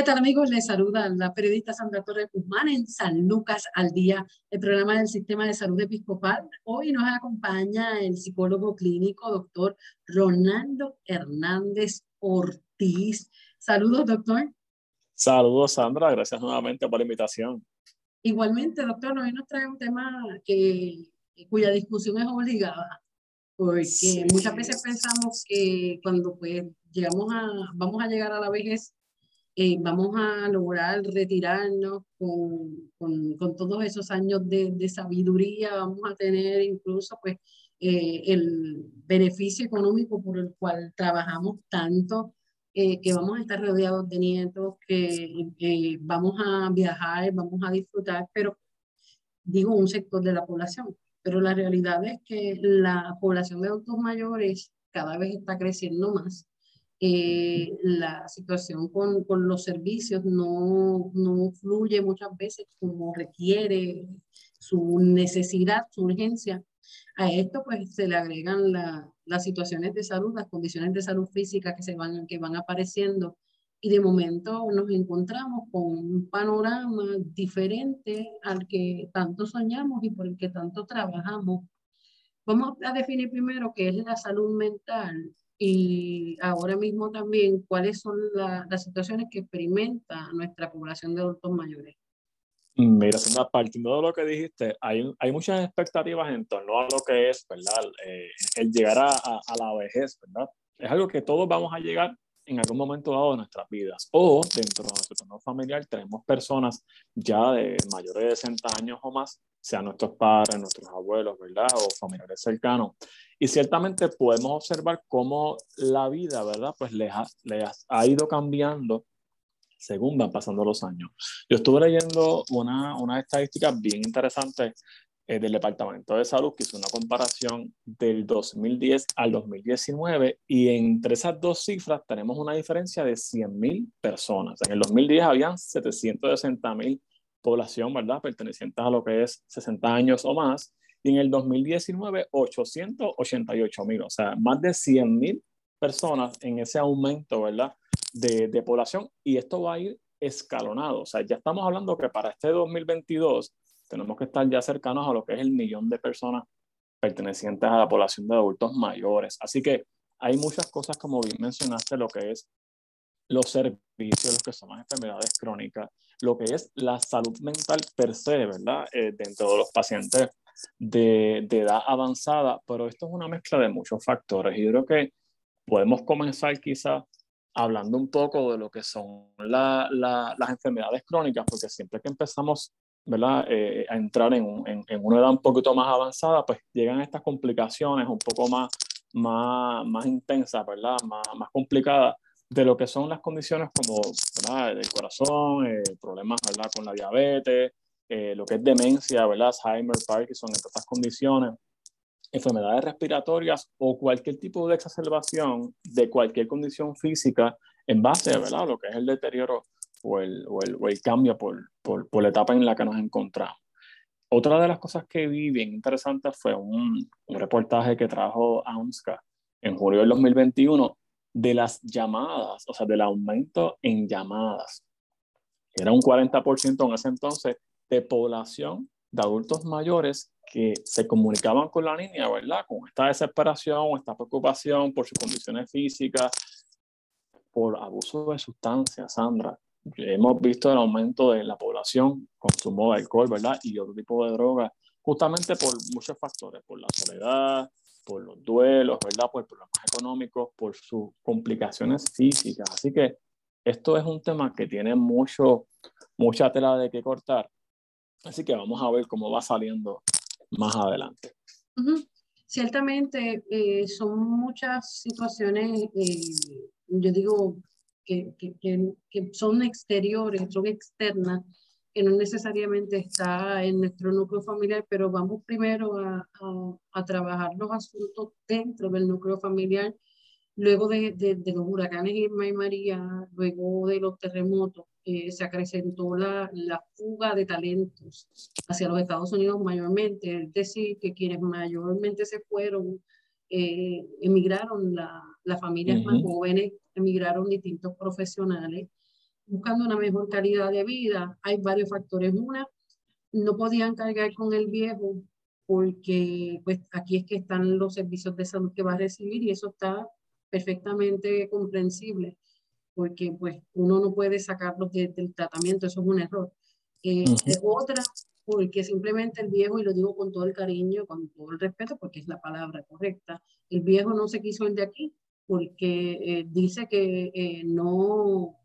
¿Qué tal amigos? Les saluda la periodista Sandra Torres Guzmán en San Lucas al Día, el programa del Sistema de Salud Episcopal. Hoy nos acompaña el psicólogo clínico, doctor Ronaldo Hernández Ortiz. Saludos, doctor. Saludos, Sandra. Gracias nuevamente por la invitación. Igualmente, doctor, hoy nos trae un tema que, cuya discusión es obligada, porque muchas veces pensamos que cuando pues llegamos a, vamos a llegar a la vejez, eh, vamos a lograr retirarnos con, con, con todos esos años de, de, sabiduría, vamos a tener incluso pues eh, el beneficio económico por el cual trabajamos tanto, eh, que vamos a estar rodeados de nietos, que vamos a viajar, vamos a disfrutar, pero digo un sector de la población, pero la realidad es que la población de adultos mayores cada vez está creciendo más eh, la situación con, con, los servicios no, no fluye muchas veces como requiere su necesidad, su urgencia. A esto pues se le agregan la, las situaciones de salud, las condiciones de salud física que, se van, que van apareciendo y de momento nos encontramos con un panorama diferente al que tanto soñamos y por el que tanto trabajamos. Vamos a definir primero qué es la salud mental y ahora mismo también cuáles son las situaciones que experimenta nuestra población de adultos mayores. Mira, partiendo de lo que dijiste, hay, hay muchas expectativas en torno a lo que es, ¿verdad? Eh, el llegar a, a, la vejez, ¿verdad? Es algo que todos vamos a llegar en algún momento dado de nuestras vidas. O dentro de nuestro entorno familiar tenemos personas ya de mayores de 60 años o más, sean nuestros padres, nuestros abuelos, ¿verdad? O familiares cercanos. Y ciertamente podemos observar cómo la vida, ¿verdad? Pues les ha, ha ido cambiando según van pasando los años. Yo estuve leyendo una, una estadística bien interesante eh, del Departamento de Salud, que hizo una comparación del 2010 al 2019 y entre esas dos cifras tenemos una diferencia de 100.000 personas. En el 2010 habían 760.000 población, ¿verdad? Pertenecientes a lo que es 60 años o más. Y en el 2019, 888.000, o sea, más de 100.000 personas en ese aumento, ¿verdad? De, de población. Y esto va a ir escalonado. O sea, ya estamos hablando que para este 2022 tenemos que estar ya cercanos a lo que es el millón de personas pertenecientes a la población de adultos mayores. Así que hay muchas cosas, como bien mencionaste, lo que es los servicios, lo que son las enfermedades crónicas, lo que es la salud mental per se, ¿verdad? Eh, dentro de los pacientes de, de, edad avanzada, pero esto es una mezcla de muchos factores y yo creo que podemos comenzar quizá hablando un poco de lo que son la, la, las enfermedades crónicas, porque siempre que empezamos ¿verdad? Eh, a entrar en, en, en, una edad un poquito más avanzada, pues llegan estas complicaciones un poco más, más, más intensas, ¿verdad? Más, más complicadas de lo que son las condiciones como ¿verdad? el corazón, eh, problemas ¿verdad? con la diabetes, eh, lo que es demencia, ¿verdad? Alzheimer, Parkinson, entre otras condiciones, enfermedades respiratorias o cualquier tipo de exacerbación de cualquier condición física en base ¿verdad? a lo que es el deterioro o el, o el, o el cambio por, por, por, la etapa en la que nos encontramos. Otra de las cosas que vi bien interesante fue un, un reportaje que trajo AUNSCA en julio del 2021 de las llamadas, o sea, del aumento en llamadas. Era un 40% en ese entonces de población de adultos mayores que se comunicaban con la niña, ¿verdad? Con esta desesperación, esta preocupación por sus condiciones físicas, por abuso de sustancias, Sandra hemos visto el aumento de la población, consumo de alcohol, ¿verdad? Y otro tipo de drogas, justamente por muchos factores, por la soledad, por los duelos, ¿verdad? Por problemas económicos, por sus complicaciones físicas. Así que esto es un tema que tiene mucho, mucha tela de que cortar. Así que vamos a ver cómo va saliendo más adelante. Ciertamente eh, son muchas situaciones, eh, yo digo, que, son exteriores, son externas, que no necesariamente está en nuestro núcleo familiar, pero vamos primero a, a, a trabajar los asuntos dentro del núcleo familiar Luego de, de, los huracanes Irma y María, luego de los terremotos, eh, se acrecentó la, la, fuga de talentos hacia los Estados Unidos mayormente, es decir, que quienes mayormente se fueron, eh, emigraron, la, las familias más jóvenes, emigraron distintos profesionales, buscando una mejor calidad de vida. Hay varios factores. Una, no podían cargar con el viejo porque pues aquí es que están los servicios de salud que va a recibir y eso está perfectamente comprensible, porque pues uno no puede sacarlos del tratamiento, eso es un error. Eh, Otra, porque simplemente el viejo, y lo digo con todo el cariño, con todo el respeto, porque es la palabra correcta, el viejo no se quiso ir de aquí porque eh, dice que eh, no,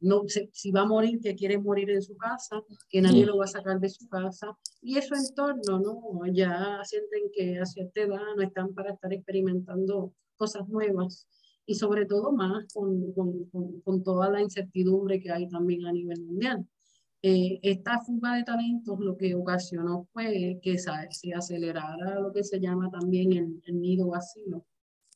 no si va a morir, que quiere morir en su casa, que nadie lo va a sacar de su casa, y eso en torno, ¿no? Ya sienten que a cierta edad no están para estar experimentando cosas nuevas y sobre todo más con, con, con, toda la incertidumbre que hay también a nivel mundial. Eh, esta fuga de talentos lo que ocasionó fue que se acelerara lo que se llama también el, el nido vacío.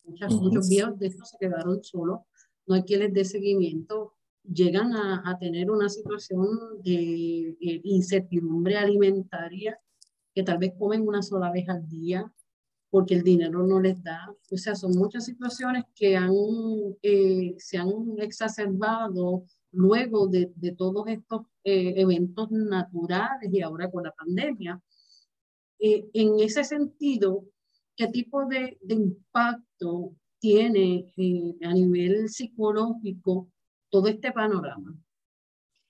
Muchas, Muchos viejos de estos se quedaron solos, no hay quien les dé seguimiento, llegan a, a tener una situación de incertidumbre alimentaria, que tal vez comen una sola vez al día, porque el dinero no les da. O sea, son muchas situaciones que han, eh, se han exacerbado luego de, de todos estos eh, eventos naturales y ahora con la pandemia. Eh, en ese sentido, ¿qué tipo de, de impacto tiene a nivel psicológico todo este panorama?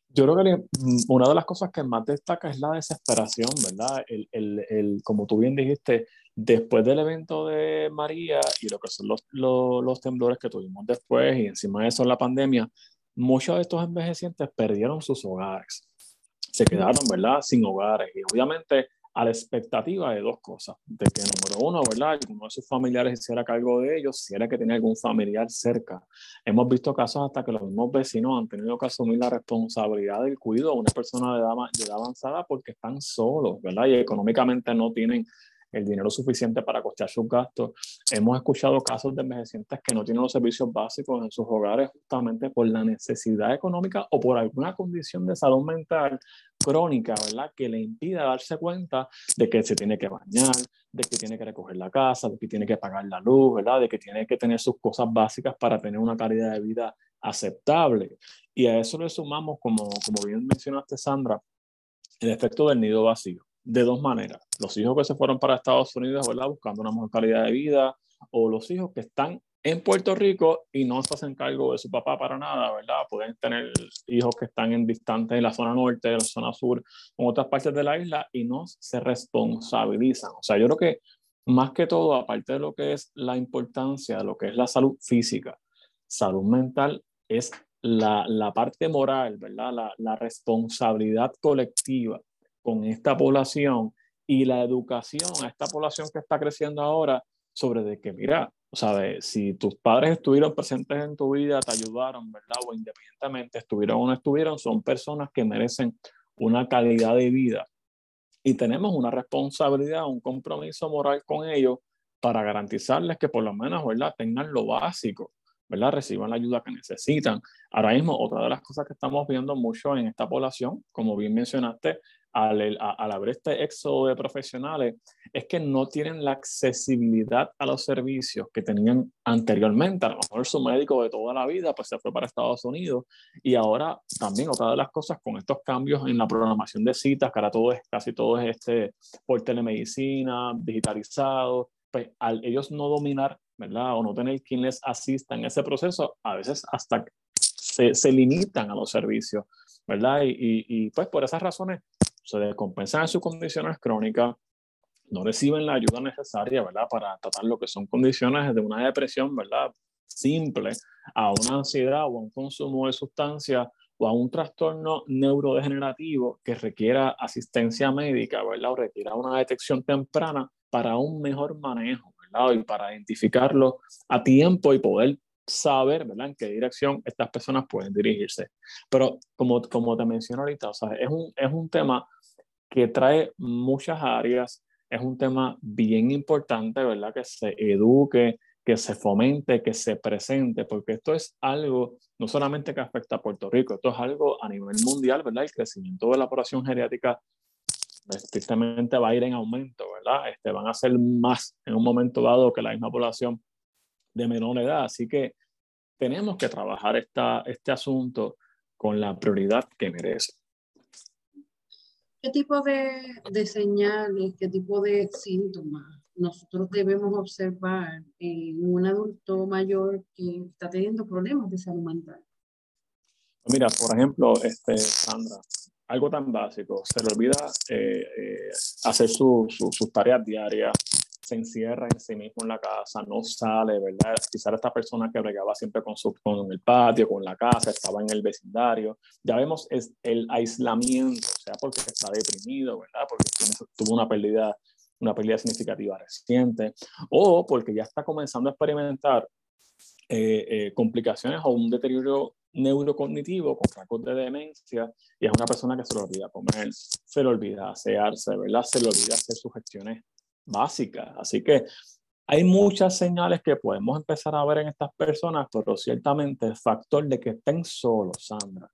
Yo creo que mm, una de las cosas que más destaca es la desesperación, ¿verdad? El, el, el, como tú bien dijiste, después del evento de María y lo que son los, los, los, temblores que tuvimos después y encima de eso la pandemia, muchos de estos envejecientes perdieron sus hogares. Se quedaron, ¿verdad? Sin hogares. Y obviamente a la expectativa de dos cosas, de que número uno, ¿verdad? Uno de sus familiares hiciera cargo de ellos, si era que tenía algún familiar cerca. Hemos visto casos hasta que los mismos vecinos han tenido que asumir la responsabilidad del cuidado de una persona de edad, de edad avanzada porque están solos, ¿verdad? Y económicamente no tienen el dinero suficiente para costear sus gastos. Hemos escuchado casos de envejecientes que no tienen los servicios básicos en sus hogares justamente por la necesidad económica o por alguna condición de salud mental crónica, ¿verdad? Que le impida darse cuenta de que se tiene que bañar, de que tiene que recoger la casa, de que tiene que pagar la luz, ¿verdad? De que tiene que tener sus cosas básicas para tener una calidad de vida aceptable. Y a eso le sumamos, como, como bien mencionaste, Sandra, el efecto del nido vacío de dos maneras. Los hijos que se fueron para Estados Unidos, ¿verdad? Buscando una mejor calidad de vida, o los hijos que están en Puerto Rico y no se hacen cargo de su papá para nada, ¿verdad? Pueden tener hijos que están en distantes en la zona norte, en la zona sur, en otras partes de la isla y no se responsabilizan. O sea, yo creo que más que todo, aparte de lo que es la importancia de lo que es la salud física, salud mental es la, la parte moral, ¿verdad? La, la responsabilidad colectiva con esta población y la educación a esta población que está creciendo ahora sobre de que, mira, sea, si tus padres estuvieron presentes en tu vida, te ayudaron, ¿verdad? O independientemente estuvieron o no estuvieron, son personas que merecen una calidad de vida. Y tenemos una responsabilidad, un compromiso moral con ellos para garantizarles que por lo menos, ¿verdad? Tengan lo básico, ¿verdad? Reciban la ayuda que necesitan. Ahora mismo, otra de las cosas que estamos viendo mucho en esta población, como bien mencionaste, al, al haber este éxodo de profesionales es que no tienen la accesibilidad a los servicios que tenían anteriormente. A lo mejor su médico de toda la vida pues se fue para Estados Unidos y ahora también otra de las cosas con estos cambios en la programación de citas, que ahora todo es, casi todo es este, por telemedicina, digitalizado, pues al ellos no dominar, ¿verdad? O no tener quien les asista en ese proceso, a veces hasta se, se limitan a los servicios, ¿verdad? Y, y, y pues por esas razones se descompensan en sus condiciones crónicas, no reciben la ayuda necesaria, ¿verdad? Para tratar lo que son condiciones de una depresión, ¿verdad? Simple, a una ansiedad o a un consumo de sustancias o a un trastorno neurodegenerativo que requiera asistencia médica, ¿verdad? O requiera una detección temprana para un mejor manejo, ¿verdad? Y para identificarlo a tiempo y poder saber, ¿verdad? En qué dirección estas personas pueden dirigirse. Pero como, como te menciono ahorita, o sea, es un, es un tema que trae muchas áreas, es un tema bien importante, ¿verdad? Que se eduque, que se fomente, que se presente, porque esto es algo no solamente que afecta a Puerto Rico, esto es algo a nivel mundial, ¿verdad? El crecimiento de la población geriátrica estrictamente va a ir en aumento, ¿verdad? Este, van a ser más en un momento dado que la misma población de menor edad. Así que tenemos que trabajar esta, este asunto con la prioridad que merece. ¿Qué tipo de, de señales, qué tipo de síntomas nosotros debemos observar en un adulto mayor que está teniendo problemas de salud mental? Mira, por ejemplo, este, Sandra, algo tan básico, se le olvida eh, eh, hacer sus tareas diarias, se encierra en sí mismo en la casa, no sale, ¿verdad? Quizás esta persona que bregaba siempre con, su, con el patio, con la casa, estaba en el vecindario. Ya vemos es el aislamiento, o sea, porque está deprimido, ¿verdad? Porque tuvo una pérdida, una pérdida significativa reciente, o porque ya está comenzando a experimentar eh, complicaciones o un deterioro neurocognitivo con rasgos de demencia y es una persona que se le olvida comer, se le olvida asearse, ¿verdad? Se le olvida hacer sus gestiones básicas. Así que hay muchas señales que podemos empezar a ver en estas personas, pero ciertamente el factor de que estén solos, Sandra,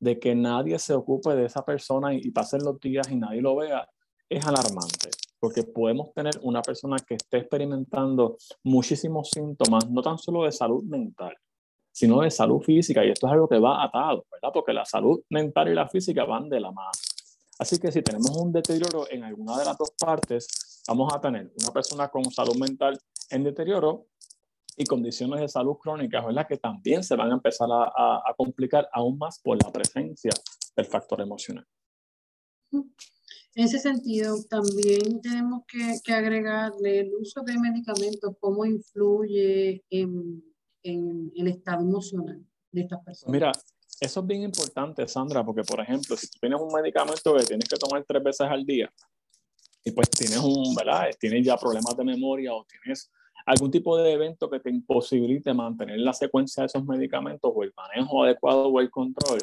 de que nadie se ocupe de esa persona y, y pasen los días y nadie lo vea, es alarmante, porque podemos tener una persona que esté experimentando muchísimos síntomas, no tan solo de salud mental, sino de salud física. Y esto es algo que va atado, ¿verdad? Porque la salud mental y la física van de la mano. Así que si tenemos un deterioro en alguna de las dos partes, vamos a tener una persona con salud mental en deterioro y condiciones de salud crónicas, ¿verdad? Que también se van a empezar a, a, complicar aún más por la presencia del factor emocional. En ese sentido, también tenemos que, que agregarle el uso de medicamentos, cómo influye en en el estado emocional de estas personas. Mira, eso es bien importante, Sandra, porque por ejemplo, si tú tienes un medicamento que tienes que tomar tres veces al día y pues tienes un, ¿verdad? Tienes ya problemas de memoria o tienes algún tipo de evento que te imposibilite mantener la secuencia de esos medicamentos o el manejo adecuado o el control,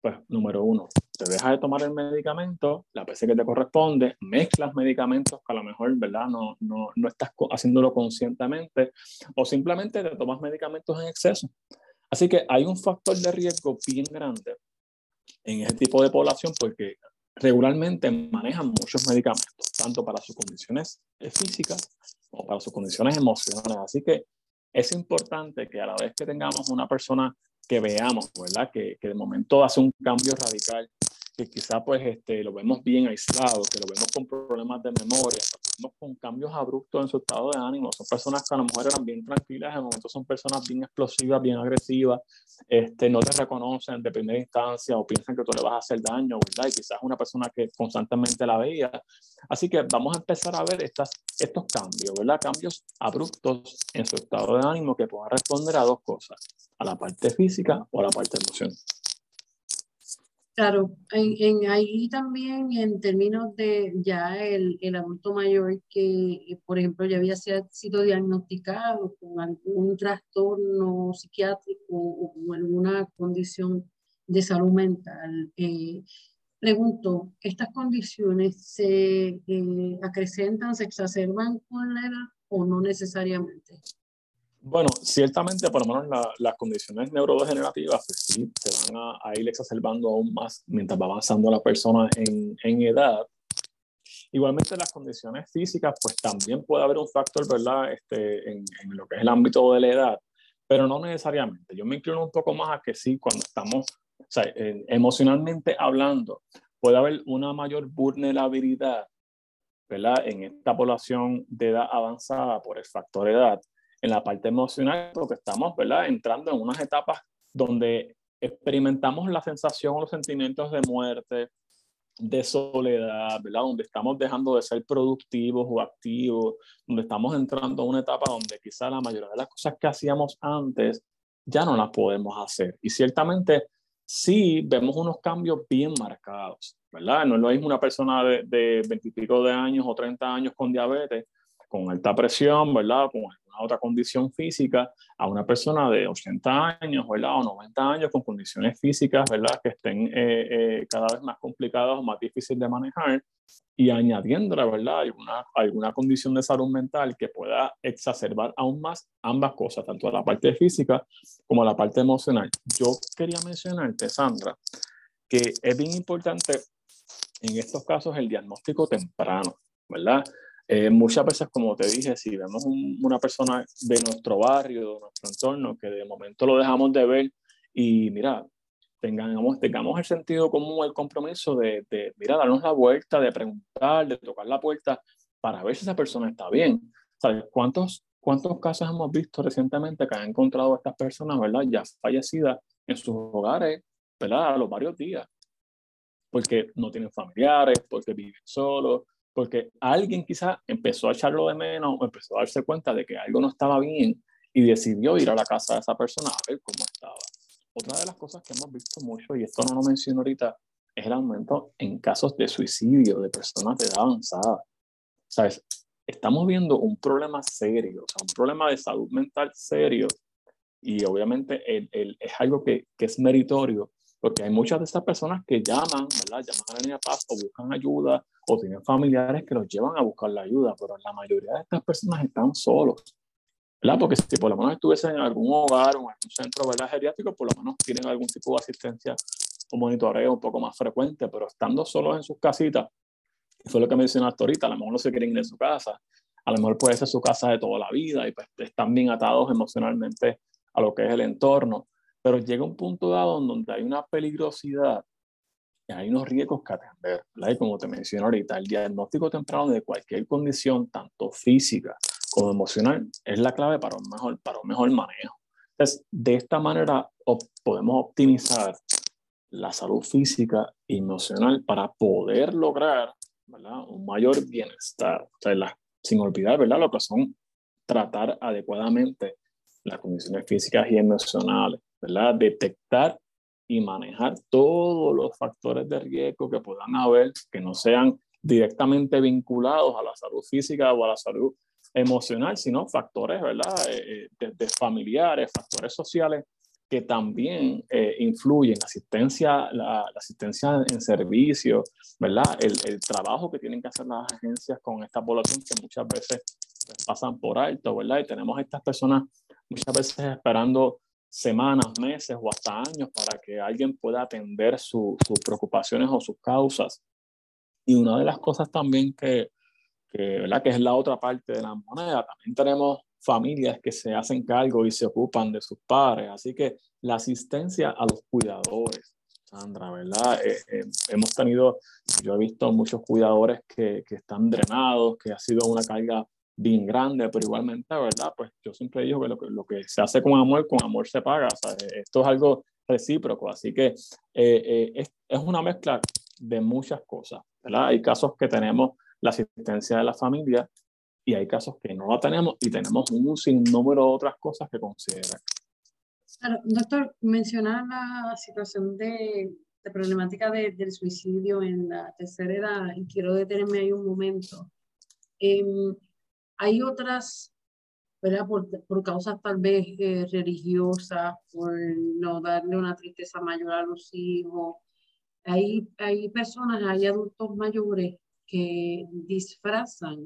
pues número uno, te dejas de tomar el medicamento, la veces que te corresponde, mezclas medicamentos que a lo mejor, ¿verdad? No, no, no estás haciéndolo conscientemente o simplemente te tomas medicamentos en exceso. Así que hay un factor de riesgo bien grande en ese tipo de población porque regularmente manejan muchos medicamentos, tanto para sus condiciones físicas como para sus condiciones emocionales. Así que es importante que a la vez que tengamos una persona que veamos, ¿verdad? Que, que de momento hace un cambio radical, que quizá pues este, lo vemos bien aislado, que lo vemos con problemas de memoria, con cambios abruptos en su estado de ánimo. Son personas que a lo mejor eran bien tranquilas, en momento son personas bien explosivas, bien agresivas, este, no te reconocen de primera instancia o piensan que tú le vas a hacer daño, ¿verdad? Y quizás una persona que constantemente la veía. Así que vamos a empezar a ver estas, estos cambios, ¿verdad? Cambios abruptos en su estado de ánimo que puedan responder a dos cosas, a la parte física o a la parte emocional. Claro, en, ahí también en términos de ya el, el, adulto mayor que, por ejemplo, ya había sido diagnosticado con algún trastorno psiquiátrico o, alguna condición de salud mental. Eh, pregunto, ¿estas condiciones se eh, acrecentan, se exacerban con la edad o no necesariamente? Bueno, ciertamente, por lo menos las condiciones neurodegenerativas, pues sí, se van a, ir exacerbando aún más mientras va avanzando la persona en, en, edad. Igualmente, las condiciones físicas, pues también puede haber un factor, ¿verdad?, este, en, en, lo que es el ámbito de la edad, pero no necesariamente. Yo me inclino un poco más a que sí, cuando estamos, o sea, emocionalmente hablando, puede haber una mayor vulnerabilidad, ¿verdad?, en esta población de edad avanzada por el factor edad en la parte emocional, porque estamos ¿verdad? entrando en unas etapas donde experimentamos la sensación o los sentimientos de muerte, de soledad, ¿verdad? Donde estamos dejando de ser productivos o activos, donde estamos entrando a una etapa donde quizá la mayoría de las cosas que hacíamos antes ya no las podemos hacer. Y ciertamente sí vemos unos cambios bien marcados, ¿verdad? No es lo mismo una persona de, de 20 y pico de años o 30 años con diabetes, con alta presión, ¿verdad? Con alguna otra condición física, a una persona de 80 años, ¿verdad? O 90 años con condiciones físicas, ¿verdad? Que estén eh, eh, cada vez más complicadas o más difíciles de manejar y añadiéndole, ¿verdad? Alguna, alguna condición de salud mental que pueda exacerbar aún más ambas cosas, tanto la parte física como la parte emocional. Yo quería mencionarte, Sandra, que es bien importante en estos casos el diagnóstico temprano, ¿verdad? Eh, muchas veces, como te dije, si vemos una persona de nuestro barrio, de nuestro entorno, que de momento lo dejamos de ver y mira, tengamos, tengamos el sentido común, el compromiso de, de, mira, darnos la vuelta, de preguntar, de tocar la puerta para ver si esa persona está bien. ¿Sabes cuántos, cuántos casos hemos visto recientemente que han encontrado a estas personas, ¿verdad? Ya fallecidas en sus hogares, ¿verdad? A los varios días. Porque no tienen familiares, porque viven solos, porque alguien quizás empezó a echarlo de menos o empezó a darse cuenta de que algo no estaba bien y decidió ir a la casa de esa persona a ver cómo estaba. Otra de las cosas que hemos visto mucho, y esto no lo menciono ahorita, es el aumento en casos de suicidio de personas de edad avanzada. ¿Sabes? Estamos viendo un problema serio, o sea, un problema de salud mental serio, y obviamente el, el, es algo que, que es meritorio porque hay muchas de estas personas que llaman, ¿verdad? Llaman a la línea paz o buscan ayuda o tienen familiares que los llevan a buscar la ayuda, pero la mayoría de estas personas están solos, ¿verdad? Porque si por lo menos estuviesen en algún hogar o en algún centro, ¿verdad? Geriátrico, por lo menos tienen algún tipo de asistencia o monitoreo un poco más frecuente, pero estando solos en sus casitas, fue lo que mencionaste ahorita, a lo mejor no se quieren ir de su casa, a lo mejor puede ser su casa de toda la vida y pues están bien atados emocionalmente a lo que es el entorno pero llega un punto dado donde hay una peligrosidad hay unos riesgos que atender. Y como te mencioné ahorita, el diagnóstico temprano de cualquier condición, tanto física como emocional, es la clave para un mejor, para un mejor manejo. Entonces, de esta manera podemos optimizar la salud física y emocional para poder lograr ¿verdad? un mayor bienestar. O sea, sin olvidar ¿verdad? lo que son tratar adecuadamente las condiciones físicas y emocionales ¿verdad? Detectar y manejar todos los factores de riesgo que puedan haber, que no sean directamente vinculados a la salud física o a la salud emocional, sino factores, ¿verdad? Eh, eh, de, familiares, factores sociales que también eh, influyen, asistencia, la, asistencia en servicio, ¿verdad? El, el, trabajo que tienen que hacer las agencias con esta población que muchas veces pues, pasan por alto, ¿verdad? Y tenemos a estas personas muchas veces esperando semanas, meses o hasta años para que alguien pueda atender sus preocupaciones o sus causas. Y una de las cosas también que, que, ¿verdad? que es la otra parte de la moneda, también tenemos familias que se hacen cargo y se ocupan de sus padres. Así que la asistencia a los cuidadores, Sandra, ¿verdad? Eh, eh, hemos tenido, yo he visto muchos cuidadores que, que están drenados, que ha sido una carga bien grande, pero igualmente, ¿verdad? Pues yo siempre digo que lo, que lo que se hace con amor, con amor se paga. O sea, esto es algo recíproco, así que eh, eh, es, es, una mezcla de muchas cosas, ¿verdad? Hay casos que tenemos la asistencia de la familia y hay casos que no la tenemos y tenemos un sinnúmero de otras cosas que considerar. Claro, doctor, mencionar la situación de, de problemática de, del suicidio en la tercera edad y quiero detenerme ahí un momento. Eh, hay otras, ¿verdad? Por, por causas tal vez eh, religiosas, por no darle una tristeza mayor a los hijos. Hay, hay personas, hay adultos mayores que disfrazan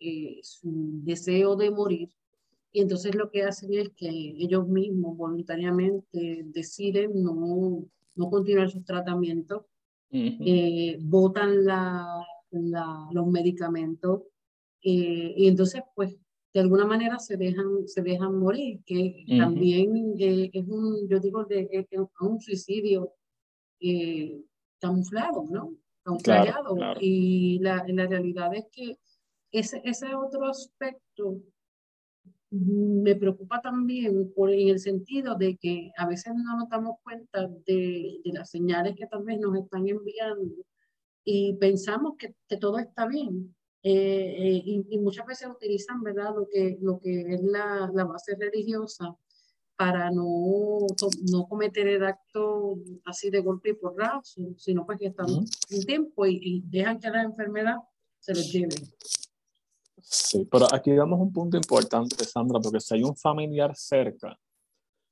eh, su deseo de morir y entonces lo que hacen es que ellos mismos voluntariamente deciden no, no continuar sus tratamientos, eh, botan la, la, los medicamentos eh, y entonces, pues, de alguna manera se dejan, se dejan morir, que también eh, es un, yo digo, de, es un suicidio eh, camuflado, ¿no? Camuflado. Y la, la, realidad es que ese, ese otro aspecto me preocupa también por, en el sentido de que a veces no nos damos cuenta de, de las señales que tal vez nos están enviando y pensamos que, que todo está bien, eh, eh, y, muchas veces utilizan, ¿verdad?, lo que, lo que es la, la base religiosa para no, no cometer el acto así de golpe y porrazo, sino pues que están un tiempo y, dejan que la enfermedad se los lleve. Sí, pero aquí damos un punto importante, Sandra, porque si hay un familiar cerca,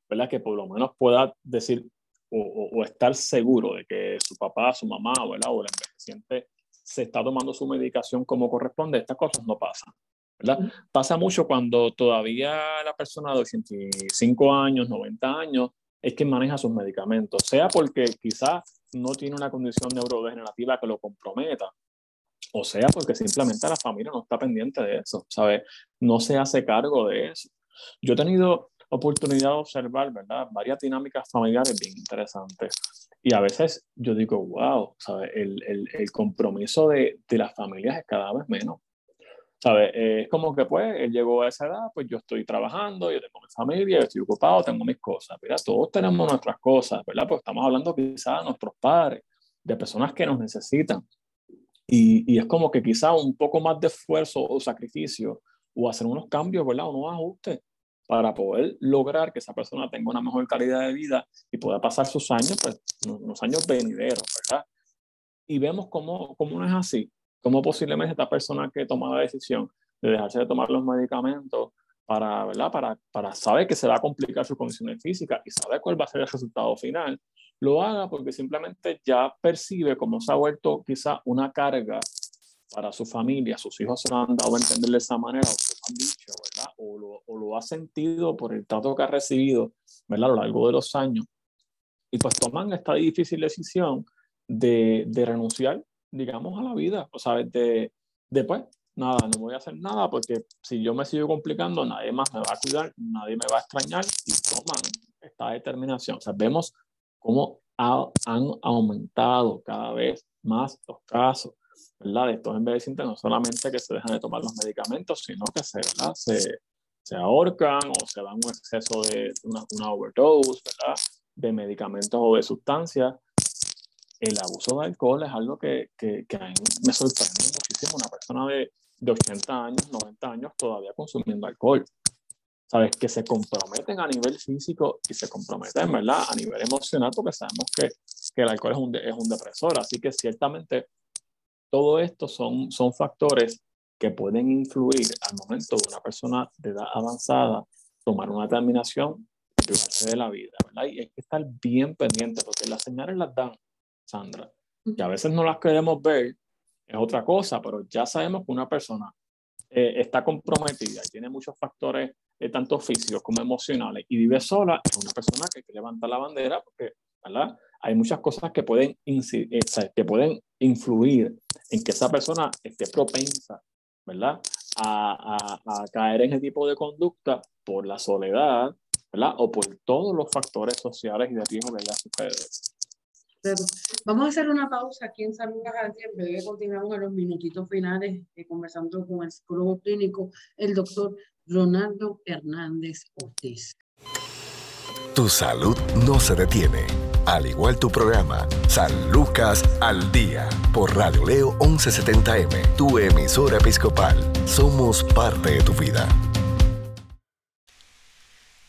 ¿verdad? Que por lo menos pueda decir o, o, estar seguro de que su papá, su mamá, ¿verdad? O el envejeciente se está tomando su medicación como corresponde, estas cosas no pasan. ¿verdad? Pasa mucho cuando todavía la persona de 85 años, 90 años, es que maneja sus medicamentos, sea porque quizás no tiene una condición neurodegenerativa que lo comprometa, o sea porque simplemente la familia no está pendiente de eso, ¿sabes? No se hace cargo de eso. Yo he tenido oportunidad de observar, ¿verdad? Varias dinámicas familiares bien interesantes. Y a veces yo digo, wow, ¿sabes? El, el, el compromiso de, de, las familias es cada vez menos. ¿Sabes? Eh, es como que pues él llegó a esa edad, pues yo estoy trabajando, yo tengo mi familia, yo estoy ocupado, tengo mis cosas, ¿verdad? Todos tenemos nuestras cosas, ¿verdad? Pues estamos hablando quizás de nuestros padres, de personas que nos necesitan. Y, y es como que quizá un poco más de esfuerzo o sacrificio o hacer unos cambios, ¿verdad? Unos ajustes para poder lograr que esa persona tenga una mejor calidad de vida y pueda pasar sus años, pues unos años venideros, ¿verdad? Y vemos cómo, cómo no es así, cómo posiblemente esta persona que toma la decisión de dejarse de tomar los medicamentos para, ¿verdad? Para, para saber que se va a complicar su condición física y saber cuál va a ser el resultado final, lo haga porque simplemente ya percibe cómo se ha vuelto quizá una carga para su familia, sus hijos se lo han dado a entender de esa manera, o lo han dicho, ¿verdad? O lo, o lo, ha sentido por el trato que ha recibido, ¿verdad? A lo largo de los años. Y pues toman esta difícil decisión de, de renunciar, digamos, a la vida, o sea, de, de pues, nada, no voy a hacer nada porque si yo me sigo complicando, nadie más me va a cuidar, nadie me va a extrañar y toman esta determinación. O sea, vemos cómo ha, han aumentado cada vez más los casos ¿verdad? de estos envejecientes, no solamente que se dejan de tomar los medicamentos, sino que se, se, se ahorcan o se dan un exceso de una, una overdose ¿verdad? de medicamentos o de sustancias. El abuso de alcohol es algo que, que, que a mí me sorprende muchísimo. Una persona de, de 80 años, 90 años todavía consumiendo alcohol. ¿Sabes? Que se comprometen a nivel físico y se comprometen, ¿verdad? A nivel emocional, porque sabemos que, que el alcohol es un, es un depresor. Así que ciertamente todo esto son, son factores que pueden influir al momento de una persona de edad avanzada tomar una determinación privarse de la vida, ¿verdad? Y hay que estar bien pendiente porque las señales las dan, Sandra, y a veces no las queremos ver, es otra cosa, pero ya sabemos que una persona eh, está comprometida y tiene muchos factores, eh, tanto físicos como emocionales, y vive sola, es una persona que hay que levantar la bandera porque, ¿verdad? Hay muchas cosas que pueden, eh, que pueden influir en que esa persona esté propensa, ¿verdad? A, a, caer en ese tipo de conducta por la soledad, ¿verdad? O por todos los factores sociales y de riesgo que ya sucede. Vamos a hacer una pausa aquí en Salud Garantía. En breve continuamos en los minutitos finales eh, conversando con el psicólogo clínico, el doctor Ronaldo Hernández Ortiz. Tu salud no se detiene al igual tu programa, San Lucas al Día, por Radio Leo 1170M, tu emisora episcopal. Somos parte de tu vida.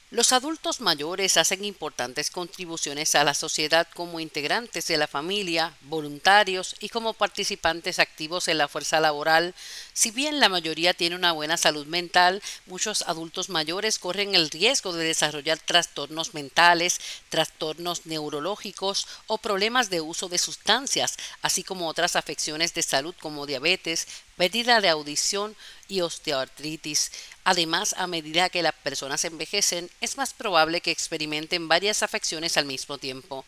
Los adultos mayores hacen importantes contribuciones a la sociedad como integrantes de la familia, voluntarios y como participantes activos en la fuerza laboral. Si bien la mayoría tiene una buena salud mental, muchos adultos mayores corren el riesgo de desarrollar trastornos mentales, trastornos neurológicos o problemas de uso de sustancias, así como otras afecciones de salud como diabetes, pérdida de audición y osteoartritis. Además, a medida que las personas envejecen, es más probable que experimenten varias afecciones al mismo tiempo.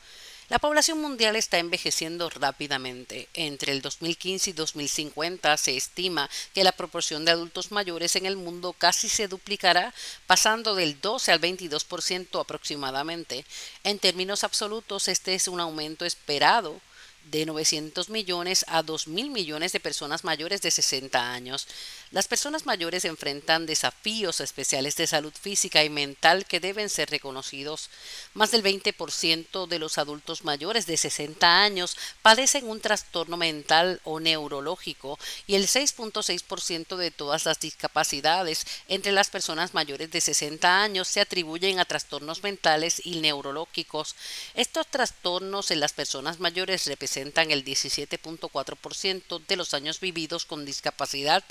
La población mundial está envejeciendo rápidamente. Entre el 2015 y 2050 se estima que la proporción de adultos mayores en el mundo casi se duplicará, pasando del 12 al 22% aproximadamente. En términos absolutos, este es un aumento esperado de 900 millones a 2 mil millones de personas mayores de 60 años. Las personas mayores enfrentan desafíos especiales de salud física y mental que deben ser reconocidos. Más del 20% de los adultos mayores de 60 años padecen un trastorno mental o neurológico y el 6.6% de todas las discapacidades entre las personas mayores de 60 años se atribuyen a trastornos mentales y neurológicos. Estos trastornos en las personas mayores representan el 17.4% de los años vividos con discapacidad.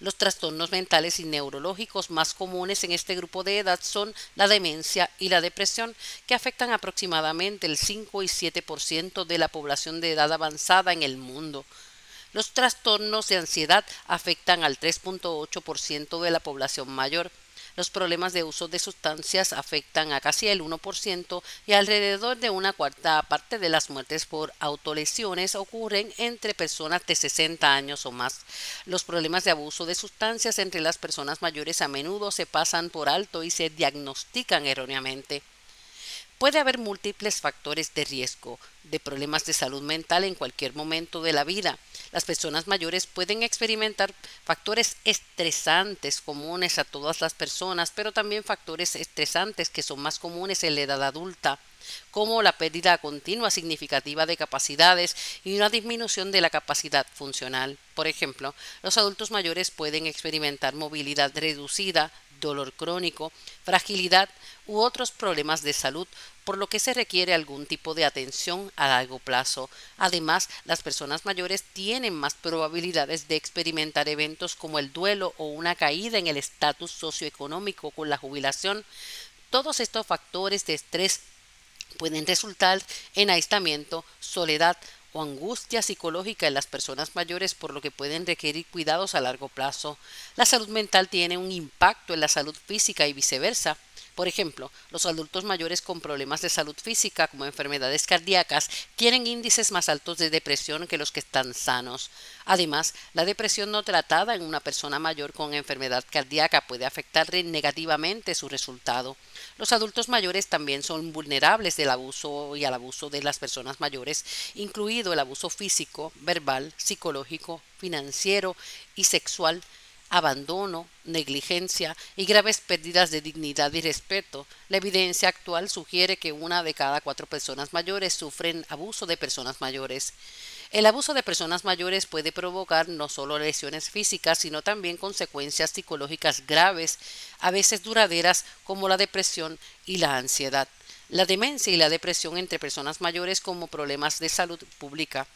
Los trastornos mentales y neurológicos más comunes en este grupo de edad son la demencia y la depresión, que afectan aproximadamente el 5 y 7% de la población de edad avanzada en el mundo. Los trastornos de ansiedad afectan al 3.8% de la población mayor. Los problemas de uso de sustancias afectan a casi el 1% y alrededor de una cuarta parte de las muertes por autolesiones ocurren entre personas de 60 años o más. Los problemas de abuso de sustancias entre las personas mayores a menudo se pasan por alto y se diagnostican erróneamente. Puede haber múltiples factores de riesgo de problemas de salud mental en cualquier momento de la vida. Las personas mayores pueden experimentar factores estresantes comunes a todas las personas, pero también factores estresantes que son más comunes en la edad adulta como la pérdida continua significativa de capacidades y una disminución de la capacidad funcional. Por ejemplo, los adultos mayores pueden experimentar movilidad reducida, dolor crónico, fragilidad u otros problemas de salud, por lo que se requiere algún tipo de atención a largo plazo. Además, las personas mayores tienen más probabilidades de experimentar eventos como el duelo o una caída en el estatus socioeconómico con la jubilación. Todos estos factores de estrés pueden resultar en aislamiento, soledad o angustia psicológica en las personas mayores por lo que pueden requerir cuidados a largo plazo. La salud mental tiene un impacto en la salud física y viceversa. Por ejemplo, los adultos mayores con problemas de salud física como enfermedades cardíacas tienen índices más altos de depresión que los que están sanos. Además, la depresión no tratada en una persona mayor con enfermedad cardíaca puede afectar negativamente su resultado. Los adultos mayores también son vulnerables del abuso y al abuso de las personas mayores, incluido el abuso físico, verbal, psicológico, financiero y sexual abandono, negligencia y graves pérdidas de dignidad y respeto. La evidencia actual sugiere que una de cada cuatro personas mayores sufren abuso de personas mayores. El abuso de personas mayores puede provocar no solo lesiones físicas, sino también consecuencias psicológicas graves, a veces duraderas, como la depresión y la ansiedad. La demencia y la depresión entre personas mayores como problemas de salud pública.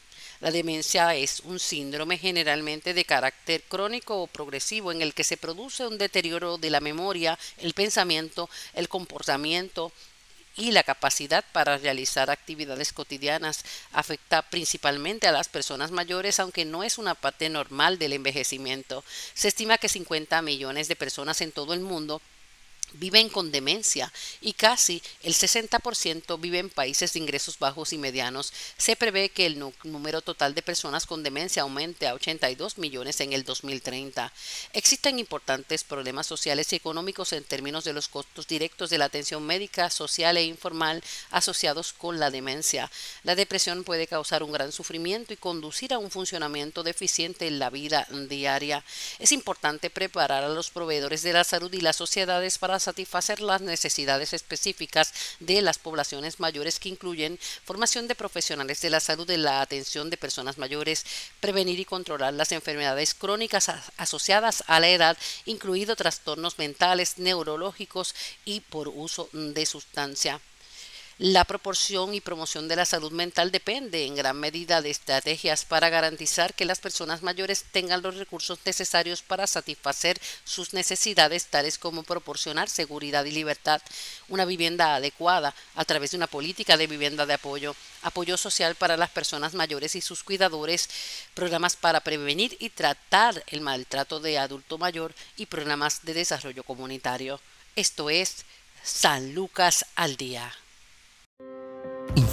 La demencia es un síndrome generalmente de carácter crónico o progresivo en el que se produce un deterioro de la memoria, el pensamiento, el comportamiento y la capacidad para realizar actividades cotidianas. Afecta principalmente a las personas mayores, aunque no es una parte normal del envejecimiento. Se estima que 50 millones de personas en todo el mundo viven con demencia y casi el 60% vive en países de ingresos bajos y medianos. Se prevé que el número total de personas con demencia aumente a 82 millones en el 2030. Existen importantes problemas sociales y económicos en términos de los costos directos de la atención médica, social e informal asociados con la demencia. La depresión puede causar un gran sufrimiento y conducir a un funcionamiento deficiente en la vida diaria. Es importante preparar a los proveedores de la salud y las sociedades para satisfacer las necesidades específicas de las poblaciones mayores que incluyen formación de profesionales de la salud de la atención de personas mayores, prevenir y controlar las enfermedades crónicas asociadas a la edad, incluido trastornos mentales, neurológicos y por uso de sustancia. La proporción y promoción de la salud mental depende en gran medida de estrategias para garantizar que las personas mayores tengan los recursos necesarios para satisfacer sus necesidades, tales como proporcionar seguridad y libertad, una vivienda adecuada a través de una política de vivienda de apoyo, apoyo social para las personas mayores y sus cuidadores, programas para prevenir y tratar el maltrato de adulto mayor y programas de desarrollo comunitario. Esto es San Lucas al Día.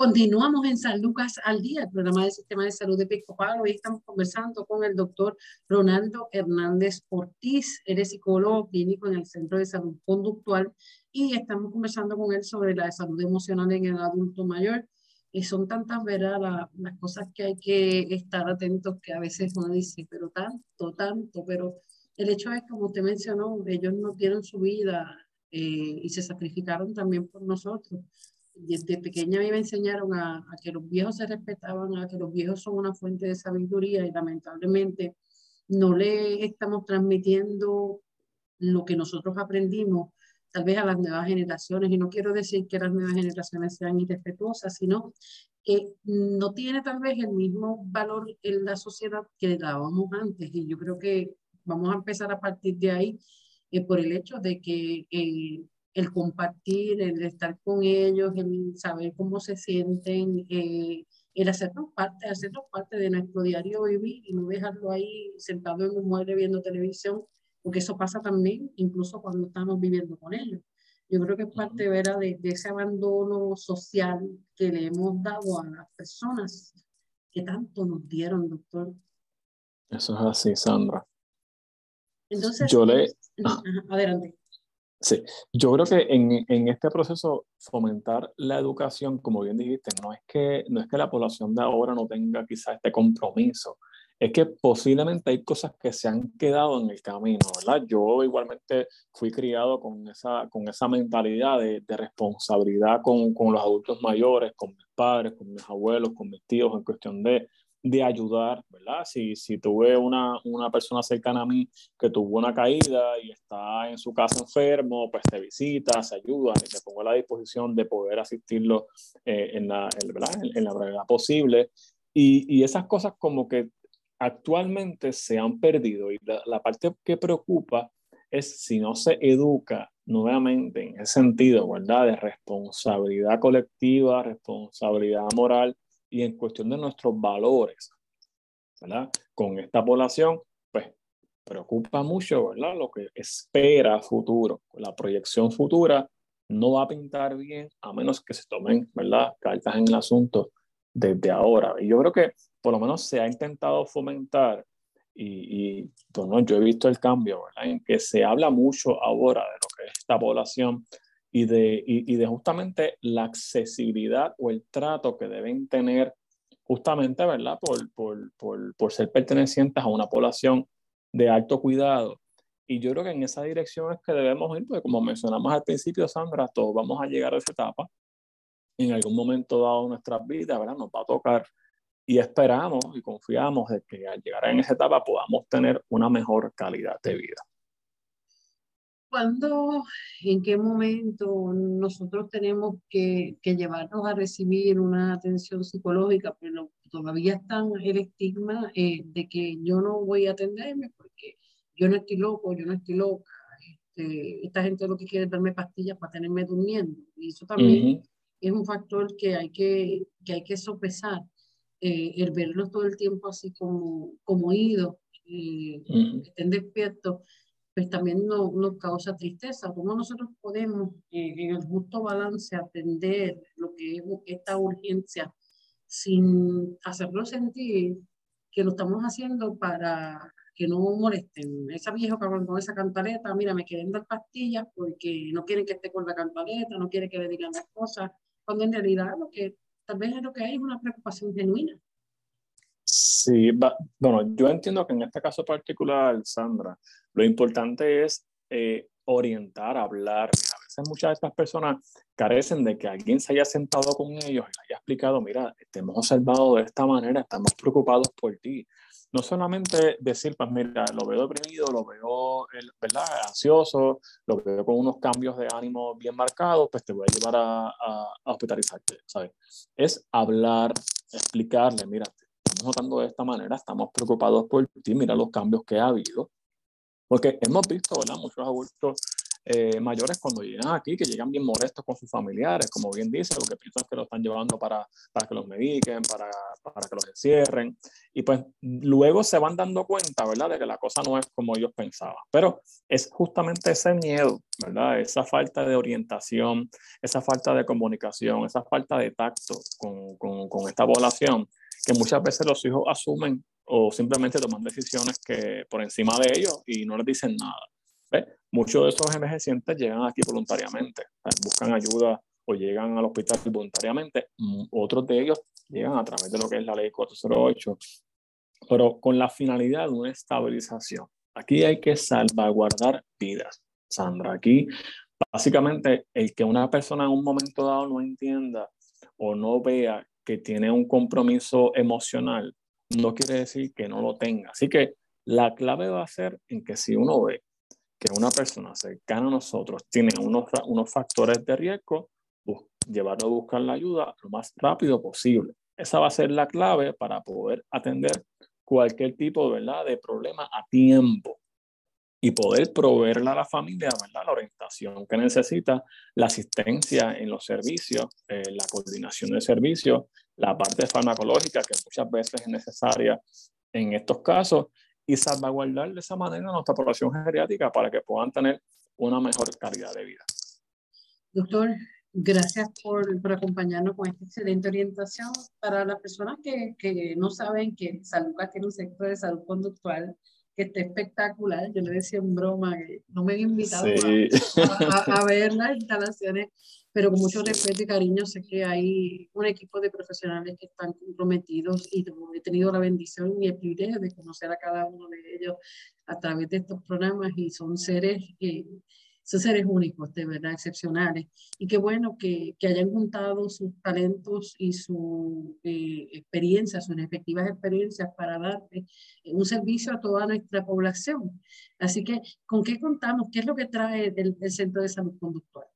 Continuamos en San Lucas al Día, el programa del Sistema de Salud de Episcopal. Hoy estamos conversando con el doctor Ronaldo Hernández Ortiz. Él es psicólogo clínico en el Centro de Salud Conductual y estamos conversando con él sobre la salud emocional en el adulto mayor. Y son tantas, ¿verdad? las cosas que hay que estar atentos que a veces uno dice, pero tanto, tanto, pero el hecho es, como usted mencionó, ellos no tienen su vida eh, y se sacrificaron también por nosotros desde pequeña a mí me enseñaron a, a, que los viejos se respetaban, a que los viejos son una fuente de sabiduría y lamentablemente no le estamos transmitiendo lo que nosotros aprendimos tal vez a las nuevas generaciones. Y no quiero decir que las nuevas generaciones sean irrespetuosas, sino que no tiene tal vez el mismo valor en la sociedad que le dábamos antes. Y yo creo que vamos a empezar a partir de ahí eh, por el hecho de que eh, el compartir, el estar con ellos, el saber cómo se sienten, eh, el hacernos parte, hacernos parte de nuestro diario vivir y no dejarlo ahí sentado en un mueble viendo televisión, porque eso pasa también incluso cuando estamos viviendo con ellos. Yo creo que es parte ¿verdad? De, de ese abandono social que le hemos dado a las personas que tanto nos dieron, doctor. Eso es así, Sandra. Entonces, yo le... adelante. Sí, yo creo que en, en, este proceso fomentar la educación, como bien dijiste, no es, que, no es que la población de ahora no tenga quizá este compromiso, es que posiblemente hay cosas que se han quedado en el camino, ¿verdad? Yo igualmente fui criado con esa, con esa mentalidad de, de responsabilidad con, con los adultos mayores, con mis padres, con mis abuelos, con mis tíos, en cuestión de, de ayudar, ¿verdad? Si, si tuve una, una, persona cercana a mí que tuvo una caída y está en su casa enfermo, pues te visita, se ayuda y te pongo a la disposición de poder asistirlo eh, en, la, en, la brevedad posible. Y, y, esas cosas como que actualmente se han perdido y la, la parte que preocupa es si no se educa nuevamente en ese sentido, ¿verdad? De responsabilidad colectiva, responsabilidad moral y en cuestión de nuestros valores, ¿verdad? Con esta población, pues preocupa mucho, ¿verdad? Lo que espera futuro, la proyección futura no va a pintar bien a menos que se tomen, ¿verdad? Cartas en el asunto desde ahora. Y yo creo que por lo menos se ha intentado fomentar y, y bueno, yo he visto el cambio, ¿verdad? En que se habla mucho ahora de lo que es esta población y de, y, de justamente la accesibilidad o el trato que deben tener justamente, ¿verdad? Por, por, por, por, ser pertenecientes a una población de alto cuidado. Y yo creo que en esa dirección es que debemos ir, porque como mencionamos al principio, Sandra, todos vamos a llegar a esa etapa. En algún momento dado de nuestras vidas, ¿verdad? Nos va a tocar y esperamos y confiamos de que al llegar en esa etapa podamos tener una mejor calidad de vida. ¿Cuándo, en qué momento nosotros tenemos que, que, llevarnos a recibir una atención psicológica, pero todavía está el estigma eh, de que yo no voy a atenderme porque yo no estoy loco, yo no estoy loca. Este, esta gente lo que quiere es darme pastillas para tenerme durmiendo. Y eso también es un factor que hay que, que, hay que sopesar. Eh, el verlos todo el tiempo así como, como ido, eh, que estén despiertos pues también nos, nos causa tristeza. ¿Cómo nosotros podemos eh, en el justo balance atender lo que es esta urgencia sin hacerlo sentir que lo estamos haciendo para que no molesten? Esa vieja con esa cantaleta, mira, me quieren dar pastillas porque no quieren que esté con la cantaleta, no quieren que le digan las cosas, cuando en realidad lo que tal vez es lo que hay es una preocupación genuina. Sí, bueno, yo entiendo que en este caso particular, Sandra, lo importante es eh, orientar, hablar. A veces muchas de estas personas carecen de que alguien se haya sentado con ellos y les haya explicado, mira, te hemos observado de esta manera, estamos preocupados por ti. No solamente decir, pues mira, lo veo deprimido, lo veo, ¿verdad?, ansioso, lo veo con unos cambios de ánimo bien marcados, pues te voy a llevar a, a, a hospitalizarte, ¿sabes? Es hablar, explicarle, mira, estamos de esta manera, estamos preocupados por ti, mira los cambios que ha habido. Porque hemos visto, ¿verdad? Muchos adultos eh, mayores cuando llegan aquí, que llegan bien molestos con sus familiares, como bien dice, porque piensan que lo están llevando para, para que los mediquen, para, para, que los encierren, y pues luego se van dando cuenta, ¿verdad?, de que la cosa no es como ellos pensaban. Pero es justamente ese miedo, ¿verdad?, esa falta de orientación, esa falta de comunicación, esa falta de tacto con, con, con esta población, que muchas veces los hijos asumen o simplemente toman decisiones que por encima de ellos y no les dicen nada. Muchos de esos envejecientes llegan aquí voluntariamente, buscan ayuda o llegan al hospital voluntariamente. Mm, otros de ellos llegan a través de lo que es la ley 408, pero con la finalidad de una estabilización. Aquí hay que salvaguardar vidas. Sandra, aquí básicamente el que una persona en un momento dado no entienda o no vea que tiene un compromiso emocional, no quiere decir que no lo tenga. Así que la clave va a ser en que si uno ve que una persona cercana a nosotros tiene unos, unos factores de riesgo, llevarlo a buscar la ayuda lo más rápido posible. Esa va a ser la clave para poder atender cualquier tipo ¿verdad? de problema a tiempo y poder proveerle a la familia ¿verdad? la orientación que necesita, la asistencia en los servicios, eh, la coordinación de servicios, la parte farmacológica que muchas veces es necesaria en estos casos y salvaguardar de esa manera nuestra población geriátrica para que puedan tener una mejor calidad de vida. Doctor, gracias por, por acompañarnos con esta excelente orientación. Para las personas que, que no saben que San Lucas tiene un sector de salud conductual que está espectacular, yo le decía en broma que no me había invitado a, a, a ver las instalaciones pero con mucho respeto y cariño sé que hay un equipo de profesionales que están comprometidos y he tenido la bendición y el privilegio de conocer a cada uno de ellos a través de estos programas y son seres que son seres únicos, de verdad, excepcionales. Y qué bueno que, que hayan juntado sus talentos y su eh, experiencia, sus efectivas experiencias para dar eh, un servicio a toda nuestra población. Así que, ¿con qué contamos? ¿Qué es lo que trae el Centro de Salud Conductual?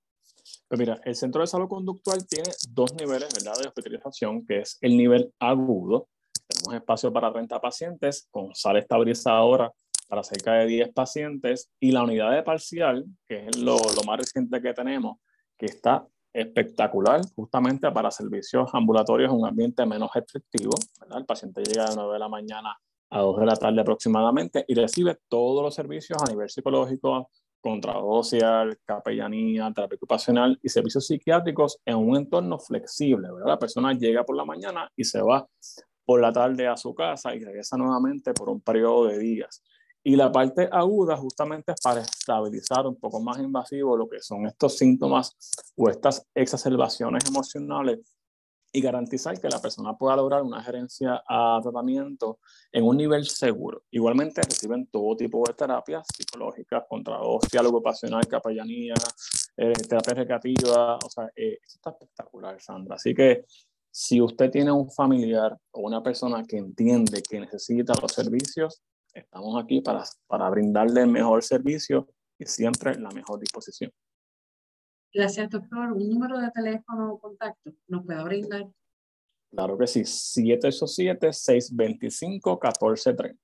Pues mira, el centro de salud conductual tiene dos niveles ¿verdad? de hospitalización, que es el nivel agudo. Tenemos espacio para 30 pacientes con sala estabilizadora para cerca de 10 pacientes y la unidad de parcial, que es lo, lo más reciente que tenemos, que está espectacular justamente para servicios ambulatorios en un ambiente menos restrictivo. ¿verdad? El paciente llega de 9 de la mañana a 2 de la tarde aproximadamente y recibe todos los servicios a nivel psicológico, social, capellanía, terapia ocupacional y servicios psiquiátricos en un entorno flexible. ¿verdad? La persona llega por la mañana y se va por la tarde a su casa y regresa nuevamente por un periodo de días. Y la parte aguda justamente es para estabilizar un poco más invasivo lo que son estos síntomas o estas exacerbaciones emocionales y garantizar que la persona pueda lograr una gerencia a tratamiento en un nivel seguro. Igualmente reciben todo tipo de terapias psicológicas, contra diálogo ocupacional, capellanía, eh, terapia recreativa, o sea, eh, está espectacular, Sandra. Así que si usted tiene un familiar o una persona que entiende que necesita los servicios, estamos aquí para, para brindarle el mejor servicio y siempre la mejor disposición. Gracias, doctor. Un número de teléfono o contacto nos puede brindar. Claro que sí, 787-625-1430.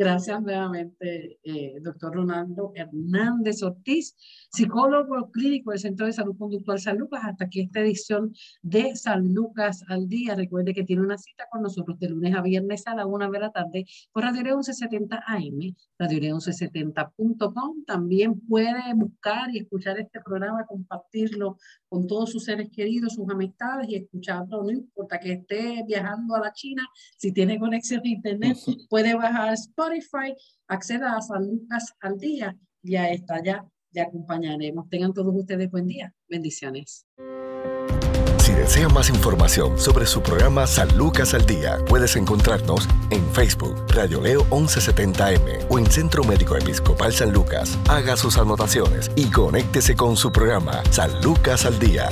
Gracias nuevamente, eh, doctor Ronaldo Hernández Ortiz, psicólogo clínico del Centro de Salud Conductual San Lucas. Hasta aquí esta edición de San Lucas al día. Recuerde que tiene una cita con nosotros de lunes a viernes a la una de la tarde por Radio 1170 AM, Radio 1170.com. También puede buscar y escuchar este programa, compartirlo con todos sus seres queridos, sus amistades y escucharlo, no importa que esté viajando a la China, si tiene conexión a internet, puede bajar Spotify, acceda a San Lucas al día y a esta ya le acompañaremos. Tengan todos ustedes buen día. Bendiciones. Si desea más información sobre su programa San Lucas al Día, puedes encontrarnos en Facebook, Radio Leo 1170M o en Centro Médico Episcopal San Lucas. Haga sus anotaciones y conéctese con su programa San Lucas al Día.